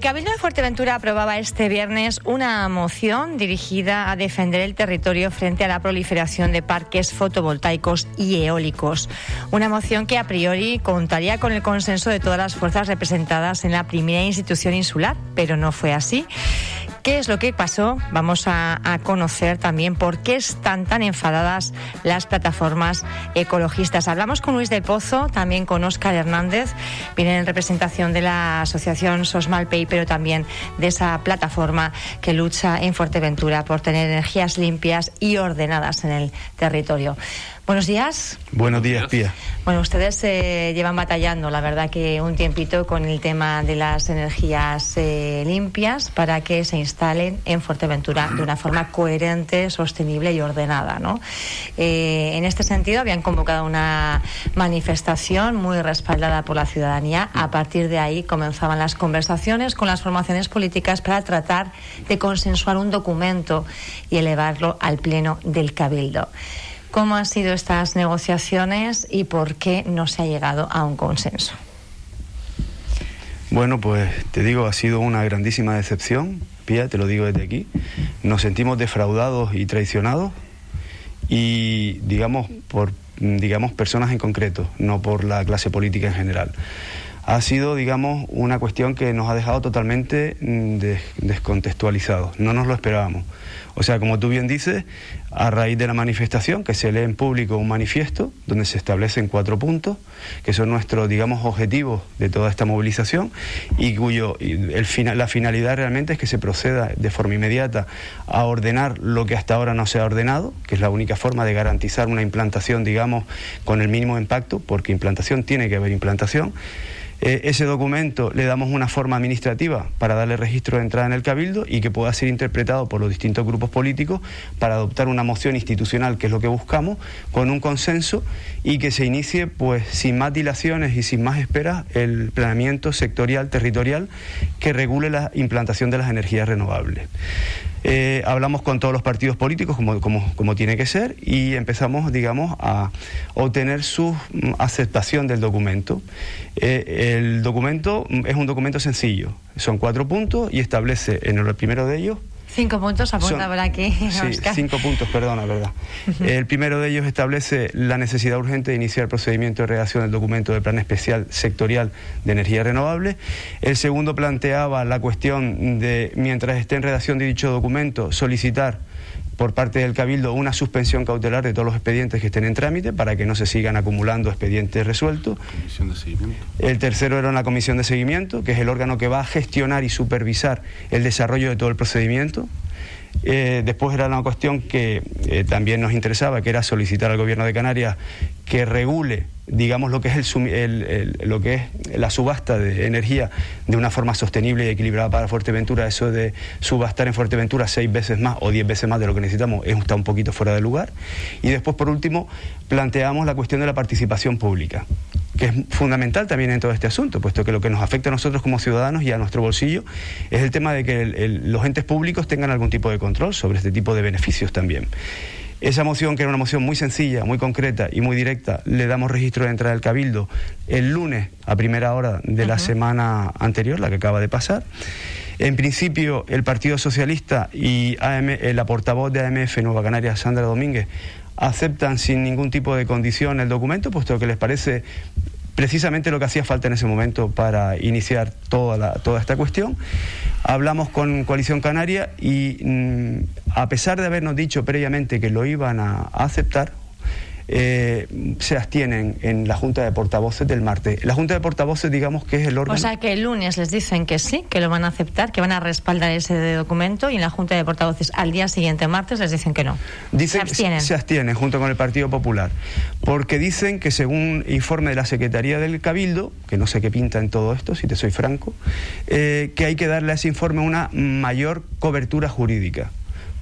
El Cabildo de Fuerteventura aprobaba este viernes una moción dirigida a defender el territorio frente a la proliferación de parques fotovoltaicos y eólicos. Una moción que a priori contaría con el consenso de todas las fuerzas representadas en la primera institución insular, pero no fue así. ¿Qué es lo que pasó? Vamos a, conocer también por qué están tan enfadadas las plataformas ecologistas. Hablamos con Luis del Pozo, también con Óscar Hernández, viene en representación de la asociación Sosmalpay, pero también de esa plataforma que lucha en Fuerteventura por tener energías limpias y ordenadas en el territorio. Buenos días. Buenos días, Pía. Bueno, ustedes se llevan batallando, la verdad que un tiempito con el tema de las energías eh, limpias para que se instalen en Fuerteventura de una forma coherente, sostenible y ordenada. ¿no? Eh, en este sentido, habían convocado una manifestación muy respaldada por la ciudadanía. A partir de ahí comenzaban las conversaciones con las formaciones políticas para tratar de consensuar un documento y elevarlo al Pleno del Cabildo. ¿Cómo han sido estas negociaciones y por qué no se ha llegado a un consenso? Bueno, pues te digo, ha sido una grandísima decepción, Pía, te lo digo desde aquí. Nos sentimos defraudados y traicionados y, digamos, por digamos, personas en concreto, no por la clase política en general ha sido, digamos, una cuestión que nos ha dejado totalmente mm, descontextualizados. No nos lo esperábamos. O sea, como tú bien dices, a raíz de la manifestación, que se lee en público un manifiesto donde se establecen cuatro puntos, que son nuestros, digamos, objetivos de toda esta movilización y cuyo el la finalidad realmente es que se proceda de forma inmediata a ordenar lo que hasta ahora no se ha ordenado, que es la única forma de garantizar una implantación, digamos, con el mínimo impacto, porque implantación tiene que haber implantación. Eh, ese documento le damos una forma administrativa para darle registro de entrada en el Cabildo y que pueda ser interpretado por los distintos grupos políticos para adoptar una moción institucional, que es lo que buscamos, con un consenso y que se inicie, pues, sin más dilaciones y sin más esperas, el planeamiento sectorial, territorial, que regule la implantación de las energías renovables. Eh, hablamos con todos los partidos políticos como, como, como, tiene que ser y empezamos, digamos, a obtener su mm, aceptación del documento. Eh, el documento es un documento sencillo, son cuatro puntos y establece en el primero de ellos Cinco puntos apunta por aquí. Sí, cinco puntos, perdona, verdad. El primero de ellos establece la necesidad urgente de iniciar el procedimiento de redacción del documento del Plan Especial Sectorial de Energía Renovable. El segundo planteaba la cuestión de, mientras esté en redacción de dicho documento, solicitar por parte del Cabildo una suspensión cautelar de todos los expedientes que estén en trámite para que no se sigan acumulando expedientes resueltos. El tercero era una comisión de seguimiento, que es el órgano que va a gestionar y supervisar el desarrollo de todo el procedimiento. Eh, después era una cuestión que eh, también nos interesaba, que era solicitar al Gobierno de Canarias que regule, digamos, lo que es, el, lo que es la subasta de energía de una forma sostenible y equilibrada para Fuerteventura. Eso de subastar en Fuerteventura seis veces más o diez veces más de lo que necesitamos está un poquito fuera de lugar. Y después, por último, planteamos la cuestión de la participación pública que es fundamental también en todo este asunto, puesto que lo que nos afecta a nosotros como ciudadanos y a nuestro bolsillo es el tema de que los entes públicos tengan algún tipo de control sobre este tipo de beneficios también. Esa moción, que era una moción muy sencilla, muy concreta y muy directa, le damos registro de entrada del Cabildo el lunes a primera hora de la semana anterior, la que acaba de pasar. En principio, el Partido Socialista y eh, la portavoz de AMF Nueva Canaria, Sandra Domínguez, aceptan sin ningún tipo de condición el documento, puesto que les parece precisamente lo que hacía falta en ese momento para iniciar toda, toda esta cuestión. Hablamos con Coalición Canaria y mm, a pesar de habernos dicho previamente que lo iban a aceptar, eh, se abstienen en la Junta de Portavoces del martes. La Junta de Portavoces, digamos que es el órgano. O sea que el lunes les dicen que sí, que lo van a aceptar, que van a respaldar ese documento y en la Junta de Portavoces al día siguiente, martes, les dicen que no. Dicen, se abstienen. Se abstienen junto con el Partido Popular. Porque dicen que según informe de la Secretaría del Cabildo, que no sé qué pinta en todo esto, si te soy franco, eh, que hay que darle a ese informe una mayor cobertura jurídica.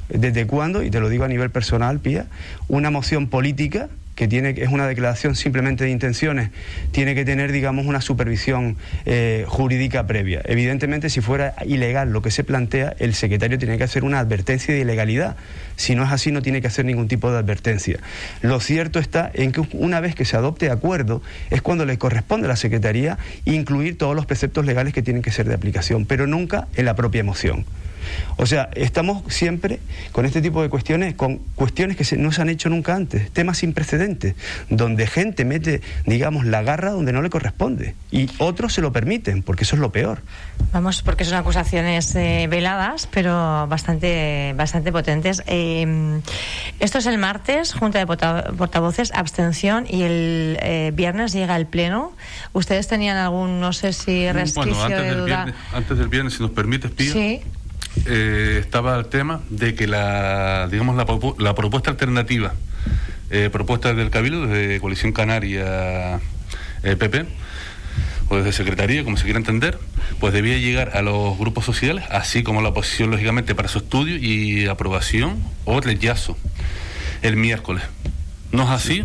¿Desde cuándo? Y te lo digo a nivel personal, Pía, una moción política que tiene es una declaración simplemente de intenciones, tiene que tener, digamos, una supervisión eh, jurídica previa. Evidentemente, si fuera ilegal lo que se plantea, el secretario tiene que hacer una advertencia de ilegalidad. Si no es así, no tiene que hacer ningún tipo de advertencia. Lo cierto está en que una vez que se adopte acuerdo, es cuando le corresponde a la Secretaría incluir todos los preceptos legales que tienen que ser de aplicación, pero nunca en la propia moción. O sea, estamos siempre con este tipo de cuestiones, con cuestiones que no se han hecho nunca antes, temas sin precedentes, donde gente mete, digamos, la garra donde no le corresponde y otros se lo permiten, porque eso es lo peor. Vamos, porque son acusaciones eh, veladas, pero bastante, bastante potentes. Eh, esto es el martes, Junta de Portavoces, abstención, y el eh, viernes llega el Pleno. ¿Ustedes tenían algún, no sé si resquicio bueno, antes de del duda? Viernes, antes del viernes, si nos permites, Pía, Sí. Eh, estaba el tema de que la, digamos, la, la propuesta alternativa, eh, propuesta del Cabildo, desde Coalición Canaria eh, PP, o desde Secretaría, como se quiera entender, pues debía llegar a los grupos sociales, así como la oposición, lógicamente, para su estudio y aprobación o rechazo el miércoles. No es así,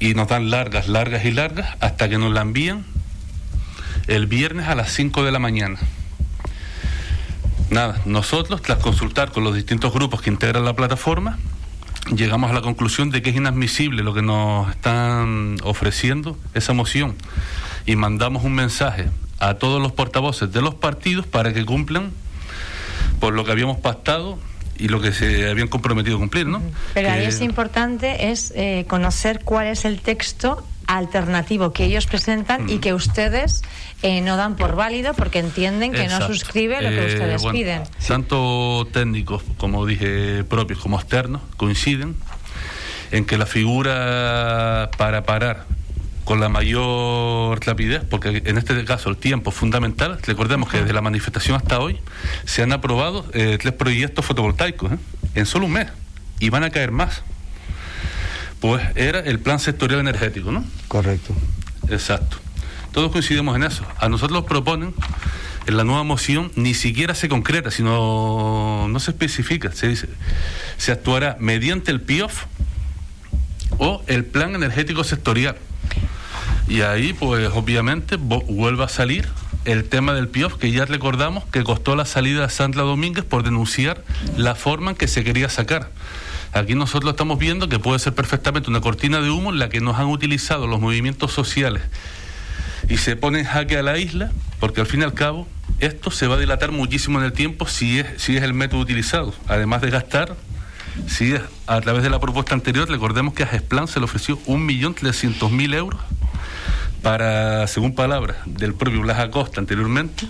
y nos dan largas, largas y largas, hasta que nos la envían el viernes a las 5 de la mañana. Nada, nosotros, tras consultar con los distintos grupos que integran la plataforma, llegamos a la conclusión de que es inadmisible lo que nos están ofreciendo esa moción y mandamos un mensaje a todos los portavoces de los partidos para que cumplan por lo que habíamos pactado y lo que se habían comprometido a cumplir, ¿no? Pero ahí es importante es eh, conocer cuál es el texto alternativo que ellos presentan y que ustedes eh, no dan por válido porque entienden que Exacto. no suscribe lo que Eh, ustedes bueno, piden. Tanto técnicos, como dije, propios como externos, coinciden en que la figura para parar con la mayor rapidez, porque en este caso el tiempo es fundamental, recordemos que desde la manifestación hasta hoy se han aprobado eh, tres proyectos fotovoltaicos ¿eh? en solo un mes y van a caer más. Pues era el plan sectorial energético, ¿no? Correcto. Exacto. Todos coincidimos en eso. A nosotros nos proponen, en la nueva moción, ni siquiera se concreta, sino no se especifica. Se dice, se actuará mediante el PIOF o el Plan Energético Sectorial. Y ahí, pues obviamente, vuelve a salir el tema del PIOF, que ya recordamos que costó la salida de Sandra Domínguez por denunciar la forma en que se quería sacar. Aquí nosotros estamos viendo que puede ser perfectamente una cortina de humo en la que nos han utilizado los movimientos sociales y se pone en jaque a la isla, porque al fin y al cabo esto se va a dilatar muchísimo en el tiempo si es, si es el método utilizado. Además de gastar, es a través de la propuesta anterior, recordemos que a Gesplan se le ofreció 1.300.000 euros para, según palabras del propio Blas Acosta anteriormente,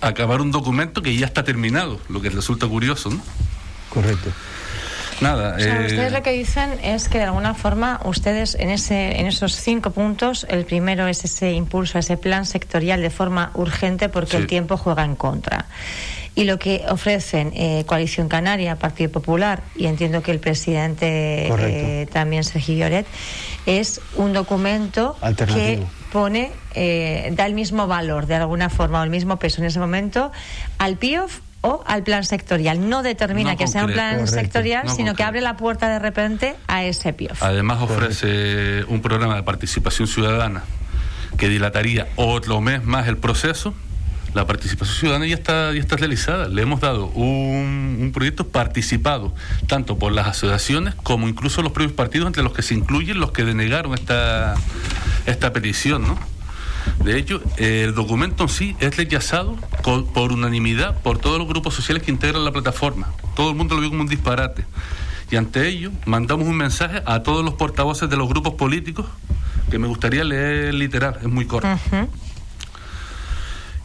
acabar un documento que ya está terminado, lo que resulta curioso, ¿no? Correcto. Nada. O sea, eh, ustedes lo que dicen es que de alguna forma ustedes en ese en esos cinco puntos, el primero es ese impulso, ese plan sectorial de forma urgente porque Sí. el tiempo juega en contra. Y lo que ofrecen eh, Coalición Canaria, Partido Popular y entiendo que el presidente eh, también Sergio Lloret es un documento que pone eh, da el mismo valor de alguna forma o el mismo peso en ese momento al PIOF o al plan sectorial. No determina No que sea un plan Correcto. sectorial, No sino que abre la puerta de repente a ese PIOF. Además ofrece un programa de participación ciudadana que dilataría otro mes más el proceso. La participación ciudadana ya está, ya está realizada. Le hemos dado un, un proyecto participado, tanto por las asociaciones como incluso los propios partidos, entre los que se incluyen los que denegaron esta, esta petición, ¿no? De hecho, el documento en sí es rechazado por unanimidad por todos los grupos sociales que integran la plataforma. Todo el mundo lo vio como un disparate. Y ante ello, mandamos un mensaje a todos los portavoces de los grupos políticos que me gustaría leer literal, es muy corto.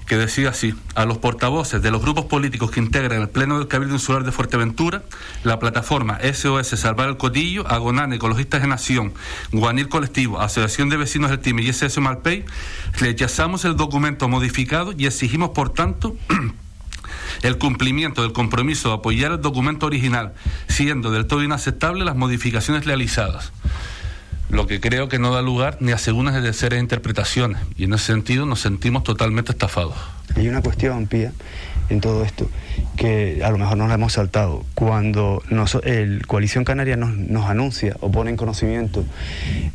Que decía así, a los portavoces de los grupos políticos que integran el Pleno del Cabildo Insular de Fuerteventura, la plataforma SOS Salvar el Cotillo, Agonan, Ecologistas de Nación, Guanil Colectivo, Asociación de Vecinos del Time y SS Malpey, rechazamos el documento modificado y exigimos, por tanto, el cumplimiento del compromiso de apoyar el documento original, siendo del todo inaceptable las modificaciones realizadas lo que creo que no da lugar ni a segundas de terceras interpretaciones. Y en ese sentido nos sentimos totalmente estafados. Hay una cuestión, Pía, en todo esto, que a lo mejor nos la hemos saltado. Cuando el Coalición Canaria nos, nos anuncia o pone en conocimiento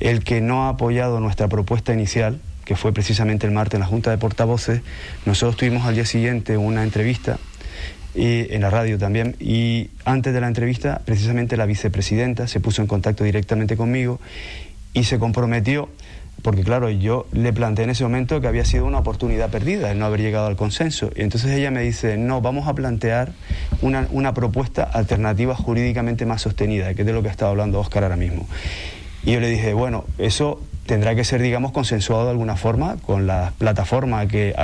el que no ha apoyado nuestra propuesta inicial, que fue precisamente el martes en la Junta de Portavoces, nosotros tuvimos al día siguiente una entrevista en la radio también. Y antes de la entrevista, precisamente la vicepresidenta se puso en contacto directamente conmigo y se comprometió porque claro, yo le planteé en ese momento que había sido una oportunidad perdida el no haber llegado al consenso. Y entonces ella me dice, no, vamos a plantear una, una propuesta alternativa jurídicamente más sostenida, que es de lo que ha estado hablando Oscar ahora mismo. Y yo le dije, bueno, eso tendrá que ser, digamos, consensuado de alguna forma con la plataforma que,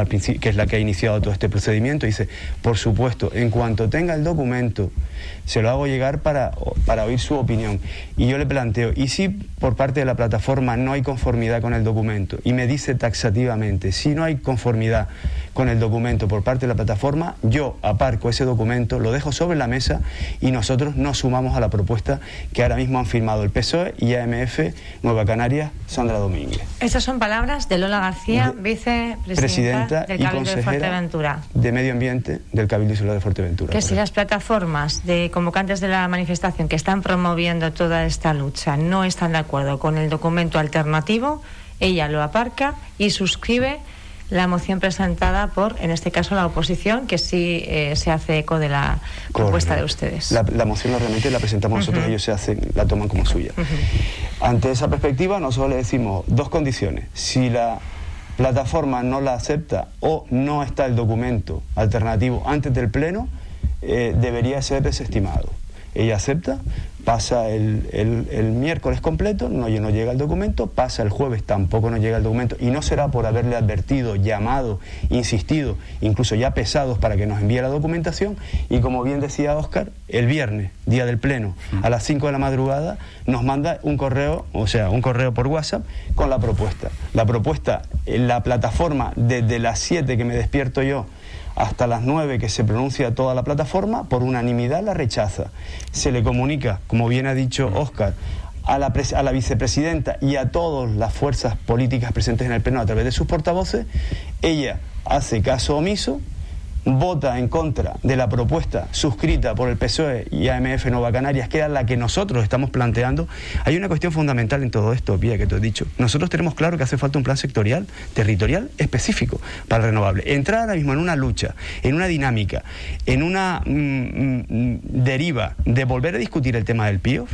es la que ha iniciado todo este procedimiento. dice, por supuesto, en cuanto tenga el documento, se lo hago llegar para, para oír su opinión. Y yo le planteo, ¿y si por parte de la plataforma no hay conformidad con el documento? Y me dice taxativamente, si no hay conformidad con el documento por parte de la plataforma, yo aparco ese documento, lo dejo sobre la mesa y nosotros nos sumamos a la propuesta que ahora mismo han firmado el PSOE y AMF Nueva Canarias, Sandra Domínguez. Estas son palabras de Lola García, vicepresidenta del Cabildo de Fuerteventura. De Medio Ambiente del Cabildo Insular de Fuerteventura. Que si las plataformas de convocantes de la manifestación que están promoviendo toda esta lucha no están de acuerdo con el documento alternativo, ella lo aparca y suscribe la moción presentada por, en este caso, la oposición, que sí eh, se hace eco de la propuesta de ustedes. La, moción realmente la presentamos nosotros, ellos se hacen, la toman como suya. Ante esa perspectiva, nosotros le decimos dos condiciones. Si la plataforma no la acepta o no está el documento alternativo antes del Pleno, eh, debería ser desestimado. Ella acepta, pasa el, el, miércoles completo, no, no llega el documento, pasa el jueves, tampoco no llega el documento, y no será por haberle advertido, llamado, insistido, incluso ya pesados para que nos envíe la documentación, y como bien decía Oscar, el viernes, día del pleno, a las 5 de la madrugada, nos manda un correo, o sea, un correo por WhatsApp con la propuesta. La propuesta, en la plataforma, desde las 7 que me despierto yo, hasta las 9 que se pronuncia toda la plataforma, por unanimidad la rechaza. Se le comunica, como bien ha dicho Oscar, a la, a la, vicepresidenta y a todas las fuerzas políticas presentes en el Pleno a través de sus portavoces, ella hace caso omiso, vota en contra de la propuesta suscrita por el PSOE y AMF Nueva Canarias, que era la que nosotros estamos planteando, hay una cuestión fundamental en todo esto, Pía, que te he dicho. Nosotros tenemos claro que hace falta un plan sectorial, territorial, específico para el renovable. Entrar ahora mismo en una lucha, en una dinámica, en una mm, mm, deriva de volver a discutir el tema del PIOF,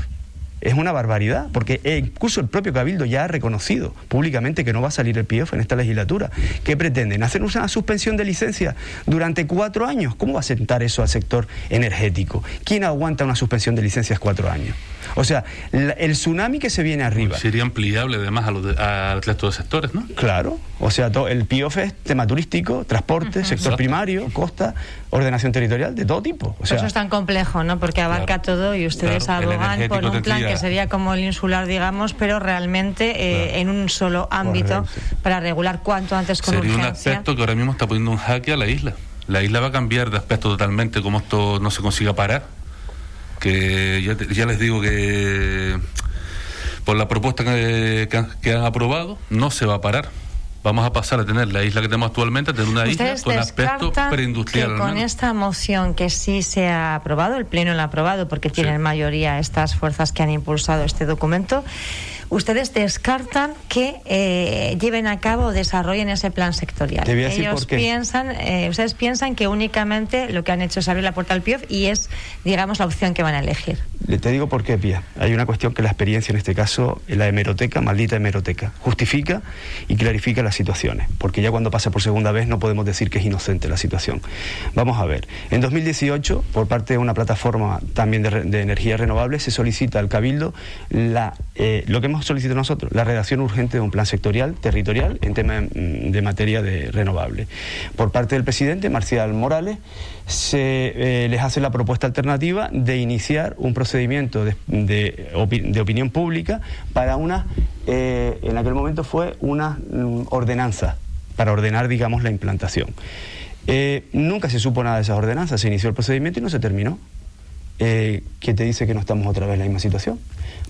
es una barbaridad, porque incluso el propio Cabildo ya ha reconocido públicamente que no va a salir el PIOF en esta legislatura. ¿Qué pretenden? ¿Hacer una suspensión de licencia durante cuatro años? ¿Cómo va a sentar eso al sector energético? ¿Quién aguanta una suspensión de licencias cuatro años? O sea, el tsunami que se viene arriba. sería ampliable además al resto de sectores, ¿no? Claro. O sea, todo, el PIOF es tema turístico, transporte, sector primario, costa, ordenación territorial, de todo tipo. O sea, eso es tan complejo, ¿no? Porque abarca todo y ustedes abogan por un plan que sería como el insular, digamos, pero realmente eh, en un solo ámbito para regular cuanto antes con Sería un aspecto que ahora mismo está poniendo un jaque a la isla. La isla va a cambiar de aspecto totalmente como esto no se consiga parar que ya, ya les digo que por la propuesta que, que, han aprobado no se va a parar vamos a pasar a tener la isla que tenemos actualmente, a tener una isla con aspecto preindustrial. Que con esta moción que sí se ha aprobado, el Pleno lo ha aprobado porque tienen mayoría estas fuerzas que han impulsado este documento, ustedes descartan que eh, lleven a cabo o desarrollen ese plan sectorial. Ellos piensan, eh, ustedes piensan que únicamente lo que han hecho es abrir la puerta al PIOF y es, digamos, la opción que van a elegir. Te digo por qué, Pía. Hay una cuestión que la experiencia, en este caso, la hemeroteca, maldita hemeroteca, justifica y clarifica las situaciones, porque ya cuando pasa por segunda vez no podemos decir que es inocente la situación. Vamos a ver. En 2018, por parte de una plataforma también de, de energía renovable, se solicita al Cabildo la, eh, lo que hemos solicitado nosotros, la redacción urgente de un plan sectorial, territorial, en tema mm, de materia de renovable. Por parte del presidente, Marcial Morales, se eh, les hace la propuesta alternativa de iniciar un procedimiento de, opinión pública para una, eh, en aquel momento fue una mm, ordenanza, para ordenar, digamos, la implantación. nunca se supo nada de esas ordenanzas, se inició el procedimiento y no se terminó. ¿Qué te dice que no estamos otra vez en la misma situación?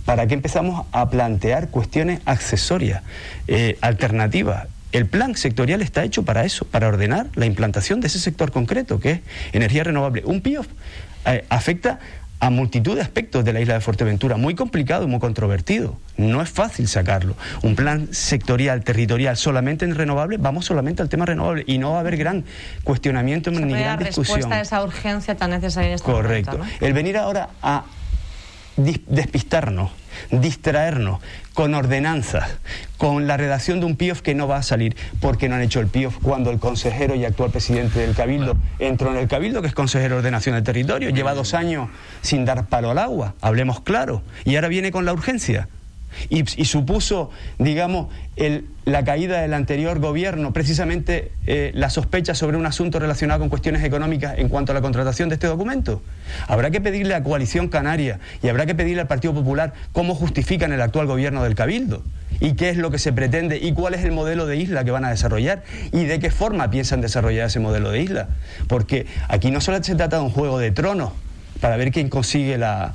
¿Para qué empezamos a plantear cuestiones accesorias, eh, alternativas? El plan sectorial está hecho para eso, para ordenar la implantación de ese sector concreto, que es energía renovable. Un PIOF eh, afecta a multitud de aspectos de la isla de Fuerteventura, muy complicado, muy controvertido. No es fácil sacarlo. Un plan sectorial, territorial, solamente en renovables, vamos solamente al tema renovable y no va a haber gran cuestionamiento ni gran discusión. respuesta a esa urgencia tan necesaria en este Correcto. El venir ahora a despistarnos, distraernos con ordenanzas, con la redacción de un PIOF que no va a salir, porque no han hecho el PIOF cuando el consejero y actual presidente del Cabildo entró en el Cabildo, que es consejero de ordenación del territorio, lleva dos años sin dar palo al agua, hablemos claro, y ahora viene con la urgencia y, supuso, digamos, la caída del anterior gobierno, precisamente eh, la sospecha sobre un asunto relacionado con cuestiones económicas en cuanto a la contratación de este documento. Habrá que pedirle a Coalición Canaria y habrá que pedirle al Partido Popular cómo justifican el actual gobierno del Cabildo y qué es lo que se pretende y cuál es el modelo de isla que van a desarrollar y de qué forma piensan desarrollar ese modelo de isla. Porque aquí no solo se trata de un juego de tronos, para ver quién consigue la,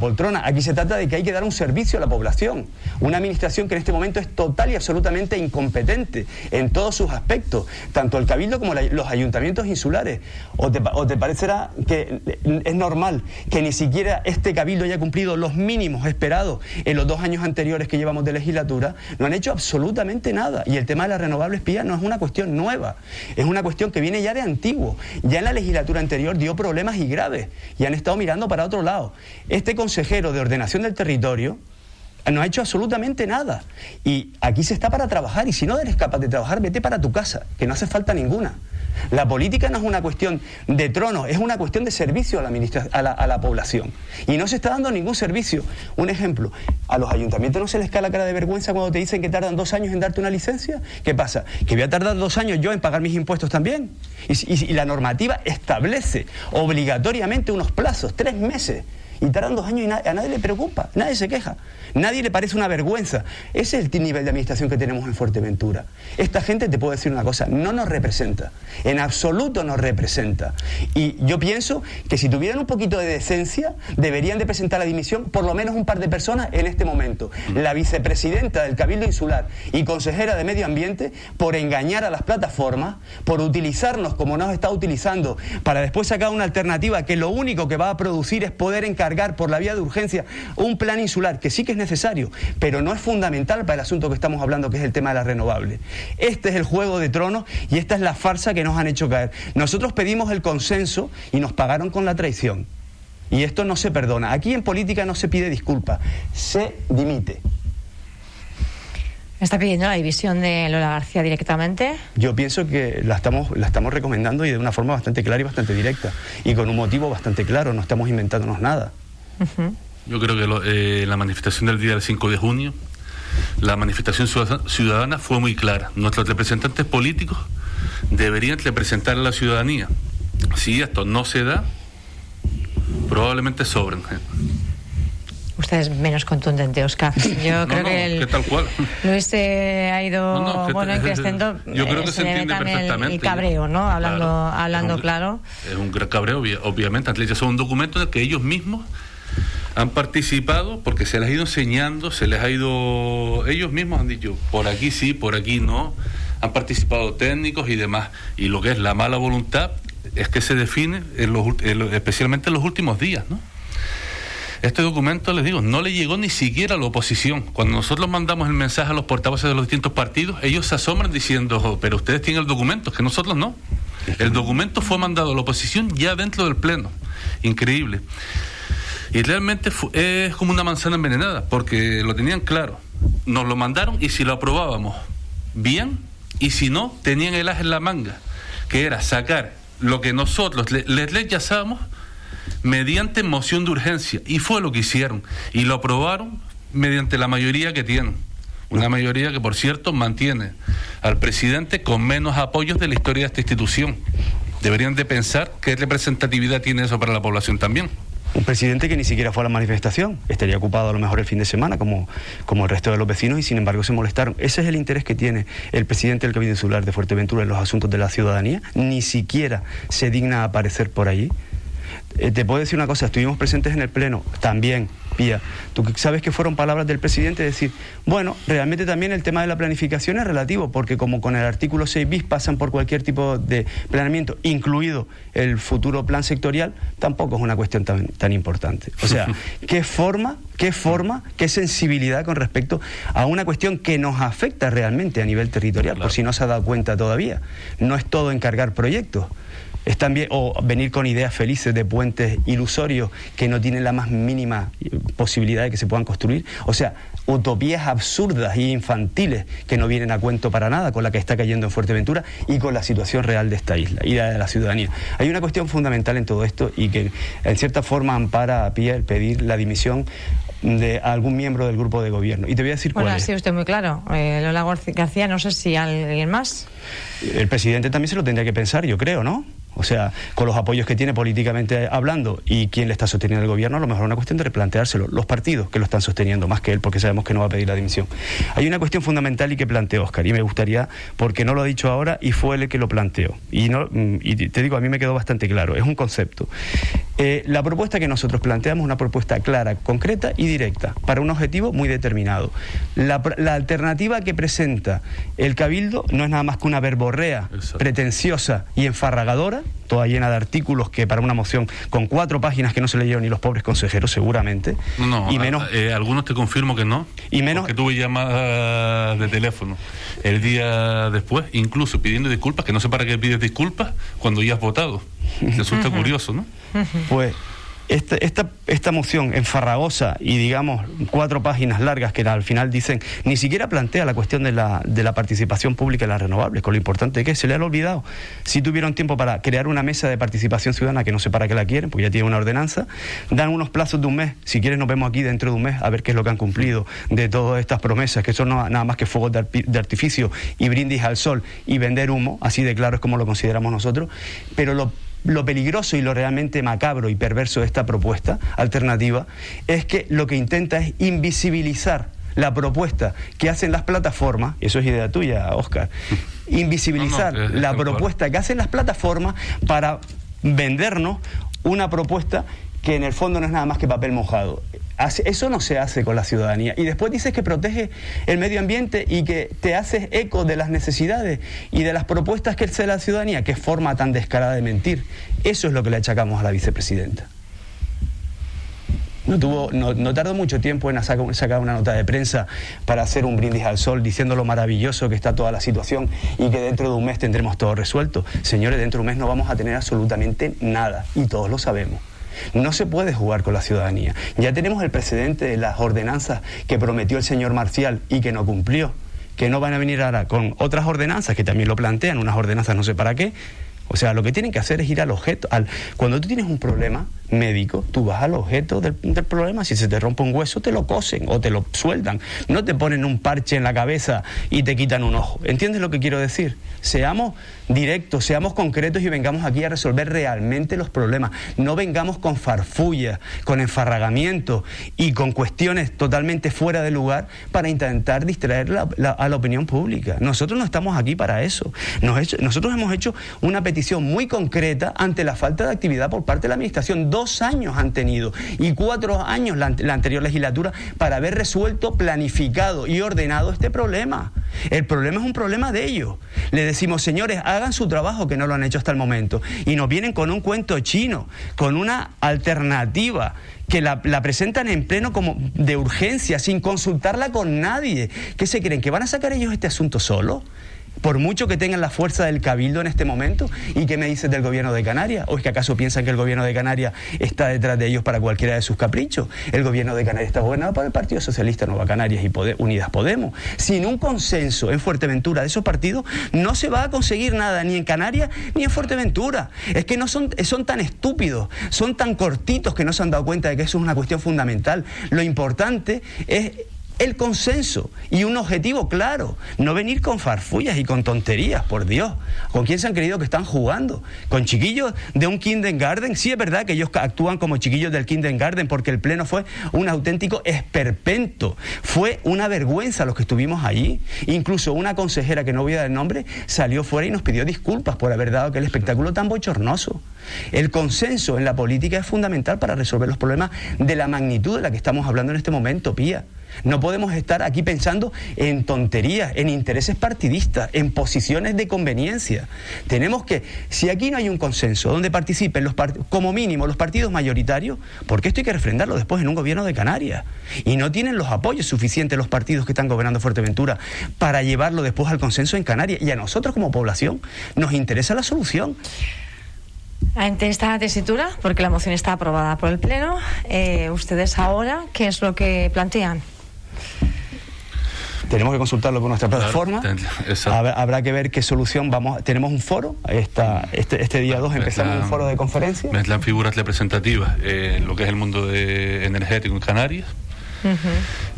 poltrona. Aquí se trata de que hay que dar un servicio a la población. Una administración que en este momento es total y absolutamente incompetente en todos sus aspectos, tanto el Cabildo como los ayuntamientos insulares. ¿O te, ¿O te, parecerá que es normal que ni siquiera este Cabildo haya cumplido los mínimos esperados en los dos años anteriores que llevamos de legislatura? No han hecho absolutamente nada. Y el tema de las renovables pías no es una cuestión nueva, es una cuestión que viene ya de antiguo. Ya en la legislatura anterior dio problemas y graves. Y han estado mirando para otro lado. Este consejero de ordenación del territorio no ha hecho absolutamente nada. Y aquí se está para trabajar. Y si no eres capaz de trabajar, vete para tu casa, que no hace falta ninguna. La política no es una cuestión de trono, es una cuestión de servicio a la, a, la, a la, población. Y no se está dando ningún servicio. Un ejemplo, a los ayuntamientos no se les cae la cara de vergüenza cuando te dicen que tardan dos años en darte una licencia. ¿Qué pasa? Que voy a tardar dos años yo en pagar mis impuestos también. y la normativa establece obligatoriamente unos plazos, tres meses. Y tardan dos años y a nadie le preocupa, nadie se queja, nadie le parece una vergüenza. Ese es el nivel de administración que tenemos en Fuerteventura. Esta gente, te puedo decir una cosa, no nos representa, en absoluto nos representa. Y yo pienso que si tuvieran un poquito de decencia, deberían de presentar la dimisión por lo menos un par de personas en este momento. La vicepresidenta del Cabildo Insular y consejera de Medio Ambiente por engañar a las plataformas, por utilizarnos como nos está utilizando, para después sacar una alternativa que lo único que va a producir es poder encargar por la vía de urgencia un plan insular, que sí que es necesario, pero no es fundamental para el asunto que estamos hablando, que es el tema de la renovable. Este es el juego de tronos y esta es la farsa que nos han hecho caer. Nosotros pedimos el consenso y nos pagaron con la traición. Y esto no se perdona. Aquí en política no se pide disculpa, se dimite. ¿Está pidiendo la división de Lola García directamente? Yo pienso que la estamos, la estamos recomendando y de una forma bastante clara y bastante directa. Y con un motivo bastante claro, no estamos inventándonos nada. Yo creo que eh, la manifestación del día del 5 de junio, la manifestación ciudadana fue muy clara. Nuestros representantes políticos deberían representar a la ciudadanía. Si esto no se da, probablemente sobren. Usted es menos contundente, Oscar. Yo creo que, el, tal cual. Luis ha ido bueno en crescendo. Yo creo que se, entiende perfectamente. El, cabreo, ¿no? Hablando, hablando claro. Es un gran cabreo, obviamente. Es un documento en el que ellos mismos han participado porque se les ha ido enseñando, se les ha ido. Ellos mismos han dicho, por aquí sí, por aquí no. Han participado técnicos y demás. Y lo que es la mala voluntad es que se define, especialmente en los últimos días, ¿no? Este documento, les digo, no le llegó ni siquiera a la oposición. Cuando nosotros mandamos el mensaje a los portavoces de los distintos partidos, ellos se asombran diciendo, pero ustedes tienen el documento, que nosotros no. El documento fue mandado a la oposición ya dentro del Pleno. Increíble. Y realmente es como una manzana envenenada, porque lo tenían claro. Nos lo mandaron y si lo aprobábamos, bien, y si no, tenían el as en la manga, que era sacar lo que nosotros les, rechazábamos mediante moción de urgencia. Y fue lo que hicieron. Y lo aprobaron mediante la mayoría que tienen. Una mayoría que, por cierto, mantiene al presidente con menos apoyos de la historia de esta institución. Deberían de pensar qué representatividad tiene eso para la población también. Un presidente que ni siquiera fue a la manifestación, estaría ocupado a lo mejor el fin de semana como, como el resto de los vecinos y sin embargo se molestaron. Ese es el interés que tiene el presidente del Cabildo Insular de Fuerteventura en los asuntos de la ciudadanía. Ni siquiera se digna aparecer por allí Eh, te puedo decir una cosa, estuvimos presentes en el Pleno también, Pía. Tú sabes que fueron palabras del presidente decir, bueno, realmente también el tema de la planificación es relativo, porque como con el artículo 6 bis pasan por cualquier tipo de planeamiento, incluido el futuro plan sectorial, tampoco es una cuestión tan, tan importante. O sea, ¿qué forma, qué forma, qué sensibilidad con respecto a una cuestión que nos afecta realmente a nivel territorial, por si no se ha dado cuenta todavía? No es todo encargar proyectos es también, o venir con ideas felices de puentes ilusorios que no tienen la más mínima posibilidad de que se puedan construir. O sea, utopías absurdas e infantiles que no vienen a cuento para nada con la que está cayendo en Fuerteventura y con la situación real de esta isla y de la ciudadanía. Hay una cuestión fundamental en todo esto y que en cierta forma ampara a pie el pedir la dimisión de algún miembro del grupo de gobierno. Y te voy a decir bueno, cuál ha sido usted muy claro. Eh, Lola García, no sé si alguien más. El presidente también se lo tendría que pensar, yo creo, ¿no? O sea, con los apoyos que tiene políticamente hablando y quién le está sosteniendo el gobierno, a lo mejor es una cuestión de replanteárselo. Los partidos que lo están sosteniendo, más que él, porque sabemos que no va a pedir la dimisión. Hay una cuestión fundamental y que planteó Oscar, y me gustaría, porque no lo ha dicho ahora y fue él el que lo planteó. Y, no, y te digo, a mí me quedó bastante claro, es un concepto. Eh, la propuesta que nosotros planteamos es una propuesta clara, concreta y directa, para un objetivo muy determinado. La, alternativa que presenta el Cabildo no es nada más que una verborrea pretenciosa y enfarragadora toda llena de artículos que para una moción con cuatro páginas que no se leyeron ni los pobres consejeros seguramente. No, y menos, eh, algunos te confirmo que no. Y menos que tuve llamadas de teléfono el día después, incluso pidiendo disculpas, que no sé para qué pides disculpas cuando ya has votado. Resulta curioso, ¿no? Pues esta, esta, esta, moción enfarragosa y digamos cuatro páginas largas que al final dicen, ni siquiera plantea la cuestión de la, de la participación pública en las renovables, con lo importante que se le han olvidado. Si tuvieron tiempo para crear una mesa de participación ciudadana, que no sé para qué la quieren, porque ya tiene una ordenanza, dan unos plazos de un mes, si quieren nos vemos aquí dentro de un mes a ver qué es lo que han cumplido de todas estas promesas, que son nada más que fuegos de artificio y brindis al sol y vender humo, así de claro es como lo consideramos nosotros, pero lo lo peligroso y lo realmente macabro y perverso de esta propuesta alternativa es que lo que intenta es invisibilizar la propuesta que hacen las plataformas, eso es idea tuya, Oscar, invisibilizar la propuesta que hacen las plataformas para vendernos una propuesta que en el fondo no es nada más que papel mojado. Eso no se hace con la ciudadanía. Y después dices que protege el medio ambiente y que te haces eco de las necesidades y de las propuestas que hace la ciudadanía. Qué forma tan descarada de mentir. Eso es lo que le achacamos a la vicepresidenta. No, tuvo, no, tardó mucho tiempo en sacar una nota de prensa para hacer un brindis al sol diciendo lo maravilloso que está toda la situación y que dentro de un mes tendremos todo resuelto. Señores, dentro de un mes no vamos a tener absolutamente nada y todos lo sabemos. No se puede jugar con la ciudadanía. Ya tenemos el precedente de las ordenanzas que prometió el señor Marcial y que no cumplió. Que no van a venir ahora con otras ordenanzas que también lo plantean, unas ordenanzas no sé para qué, o sea, lo que tienen que hacer es ir al objeto. Al, cuando tú tienes un problema médico, tú vas al objeto del, del, problema. Si se te rompe un hueso, te lo cosen o te lo sueldan. No te ponen un parche en la cabeza y te quitan un ojo. ¿Entiendes lo que quiero decir? Seamos directos, seamos concretos y vengamos aquí a resolver realmente los problemas. No vengamos con farfullas, con enfarragamiento y con cuestiones totalmente fuera de lugar para intentar distraer a la opinión pública. Nosotros no estamos aquí para eso. nosotros hemos hecho una petición muy concreta ante la falta de actividad por parte de la Administración. Dos años han tenido y cuatro años la, anterior legislatura para haber resuelto, planificado y ordenado este problema. El problema es un problema de ellos. Le decimos, señores, hagan su trabajo que no lo han hecho hasta el momento. Y nos vienen con un cuento chino, con una alternativa que la, presentan en pleno como de urgencia, sin consultarla con nadie. ¿Qué se creen? ¿Que van a sacar ellos este asunto solo? Por mucho que tengan la fuerza del cabildo en este momento. ¿Y qué me dices del gobierno de Canarias? ¿O es que acaso piensan que el gobierno de Canarias está detrás de ellos para cualquiera de sus caprichos? El gobierno de Canarias está gobernado por el Partido Socialista Nueva Canarias y Unidas Podemos. Sin un consenso en Fuerteventura de esos partidos, no se va a conseguir nada ni en Canarias ni en Fuerteventura. Es que no son, son tan estúpidos, son tan cortitos que no se han dado cuenta de que eso es una cuestión fundamental. Lo importante es el consenso y un objetivo claro. No venir con farfullas y con tonterías, por Dios. ¿Con quién se han creído que están jugando? ¿Con chiquillos de un kindergarten? Sí es verdad que ellos actúan como chiquillos del kindergarten porque el pleno fue un auténtico esperpento. Fue una vergüenza los que estuvimos allí. Incluso una consejera, que no voy a dar el nombre, salió fuera y nos pidió disculpas por haber dado aquel espectáculo tan bochornoso. El consenso en la política es fundamental para resolver los problemas de la magnitud de la que estamos hablando en este momento, Pía. No podemos estar aquí pensando en tonterías, en intereses partidistas, en posiciones de conveniencia. Tenemos que, si aquí no hay un consenso donde participen los como mínimo los partidos mayoritarios, porque esto hay que refrendarlo después en un gobierno de Canarias. Y no tienen los apoyos suficientes los partidos que están gobernando Fuerteventura para llevarlo después al consenso en Canarias. Y a nosotros como población nos interesa la solución. Ante esta tesitura, porque la moción está aprobada por el Pleno, eh, ustedes ahora, ¿qué es lo que plantean? Tenemos que consultarlo con nuestra plataforma. Habrá, que ver qué solución vamos. Tenemos un foro. Esta, este, este día 2 empezamos un foro de conferencia. Mezclan figuras representativas en lo que es el mundo de energético en Canarias.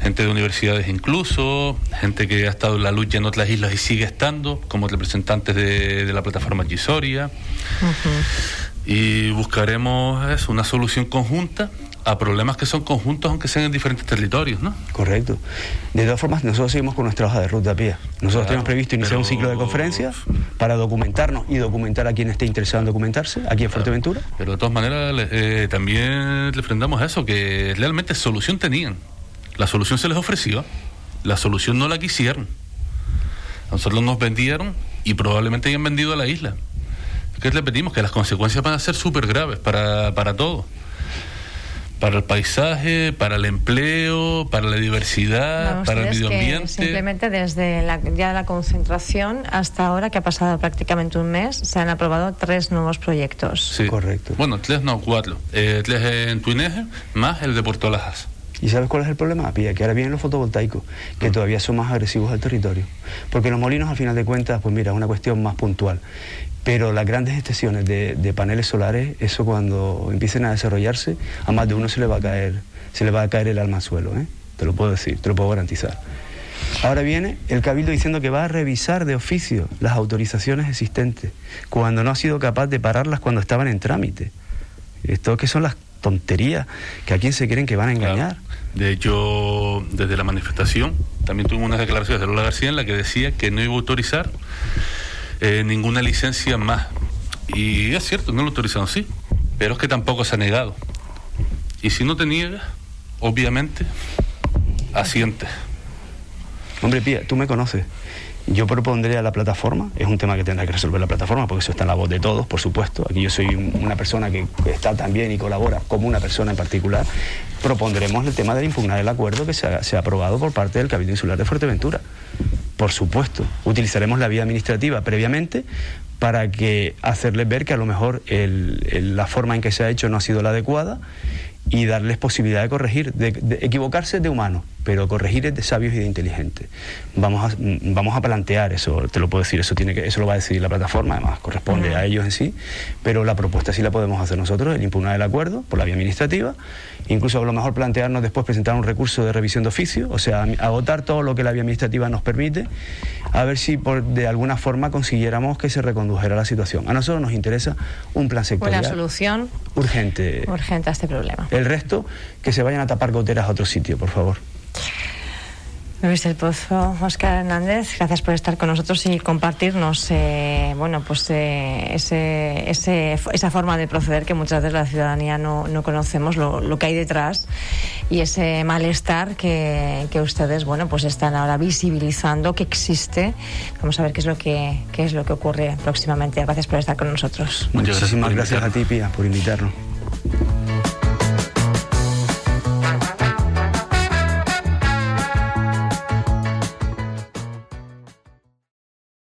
Gente de universidades incluso, gente que ha estado en la lucha en otras islas y sigue estando, como representantes de, la plataforma Gisoria. Y buscaremos una solución conjunta a problemas que son conjuntos aunque sean en diferentes territorios, ¿no? Correcto. De todas formas, nosotros seguimos con nuestra hoja de ruta a pie. Nosotros tenemos previsto iniciar un ciclo de conferencias para documentarnos y documentar a quien esté interesado en documentarse aquí en Fuerteventura. Pero de todas maneras, eh, también a eso, que realmente solución tenían. La solución se les ofreció, la solución no la quisieron. nosotros nos vendieron y probablemente hayan vendido a la isla. ¿Qué le pedimos? Que las consecuencias van a ser súper graves para, para todos para el paisaje, para el empleo, para la diversidad, para el medio ambiente. simplemente desde la, ya la concentración hasta ahora, que ha pasado prácticamente un mes, se han aprobado tres nuevos proyectos. Sí, correcto. Bueno, tres no, cuatro. Eh, tres en Tuineje, más el de Puerto Lajas. ¿Y sabes cuál es el problema, Pía? Que ahora vienen los fotovoltaicos, que mm. todavía son más agresivos al territorio. Porque los molinos, al final de cuentas, pues mira, es una cuestión más puntual. Pero las grandes extensiones de, paneles solares, eso cuando empiecen a desarrollarse, a más de uno se le va a caer, se le va a caer el alma al suelo, ¿eh? te lo puedo decir, te lo puedo garantizar. Ahora viene el Cabildo diciendo que va a revisar de oficio las autorizaciones existentes, cuando no ha sido capaz de pararlas cuando estaban en trámite. Esto que son las tonterías que a quién se creen que van a engañar. De hecho, desde la manifestación también tuvimos unas declaraciones de Lola García en la que decía que no iba a autorizar eh, ninguna licencia más. Y es cierto, no lo autorizaron, sí, pero es que tampoco se ha negado. Y si no te niegas, obviamente, asiente. Hombre, Pía, tú me conoces. Yo propondría a la plataforma, es un tema que tendrá que resolver la plataforma, porque eso está en la voz de todos, por supuesto. Aquí yo soy una persona que está también y colabora como una persona en particular. Propondremos el tema de impugnar el acuerdo que se ha, se ha aprobado por parte del Cabildo Insular de Fuerteventura. Por supuesto, utilizaremos la vía administrativa previamente para que hacerles ver que a lo mejor la forma en que se ha hecho no ha sido la adecuada y darles posibilidad de corregir, de, equivocarse de humano, pero corregir es de sabios y de inteligentes. Vamos a, vamos a plantear eso, te lo puedo decir, eso tiene que, eso lo va a decidir la plataforma, además corresponde a ellos en sí, pero la propuesta sí la podemos hacer nosotros, el impugnar el acuerdo por la vía administrativa, incluso a lo mejor plantearnos después presentar un recurso de revisión de oficio, o sea, agotar todo lo que la vía administrativa nos permite, a ver si por, de alguna forma consiguiéramos que se recondujera la situación. A nosotros nos interesa un plan sectorial. Una solución urgente. Urgente a este problema. El resto, que se vayan a tapar goteras a otro sitio, por favor. Luis del Pozo, Oscar Hernández, gracias por estar con nosotros y compartirnos eh, bueno, pues, eh, ese, esa forma de proceder que muchas veces la ciudadanía no, no conocemos, lo, lo, que hay detrás y ese malestar que, que, ustedes bueno, pues están ahora visibilizando que existe. Vamos a ver qué es lo que, qué es lo que ocurre próximamente. Gracias por estar con nosotros. Muchísimas gracias a ti, Pía, por invitarnos.